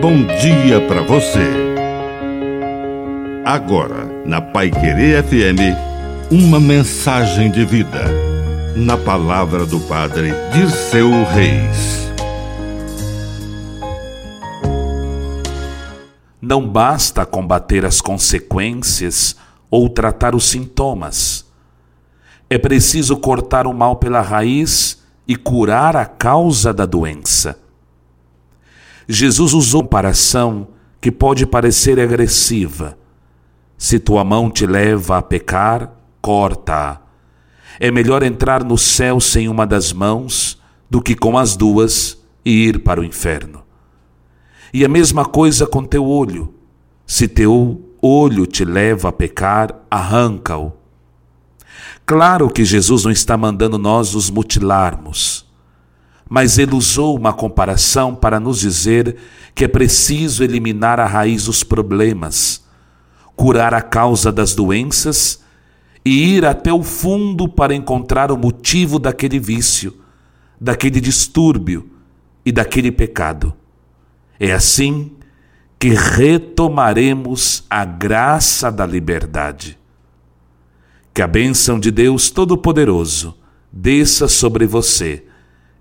bom dia para você. Agora, na Pai Querer FM, uma mensagem de vida. Na palavra do Padre Dirceu Reis. Não basta combater as consequências ou tratar os sintomas. É preciso cortar o mal pela raiz e curar a causa da doença. Jesus usou comparação que pode parecer agressiva. Se tua mão te leva a pecar, corta-a. É melhor entrar no céu sem uma das mãos do que com as duas e ir para o inferno. E a mesma coisa com teu olho. Se teu olho te leva a pecar, arranca-o. Claro que Jesus não está mandando nós os mutilarmos, mas ele usou uma comparação para nos dizer que é preciso eliminar a raiz dos problemas, curar a causa das doenças e ir até o fundo para encontrar o motivo daquele vício, daquele distúrbio e daquele pecado. É assim que retomaremos a graça da liberdade. Que a bênção de Deus Todo-Poderoso desça sobre você,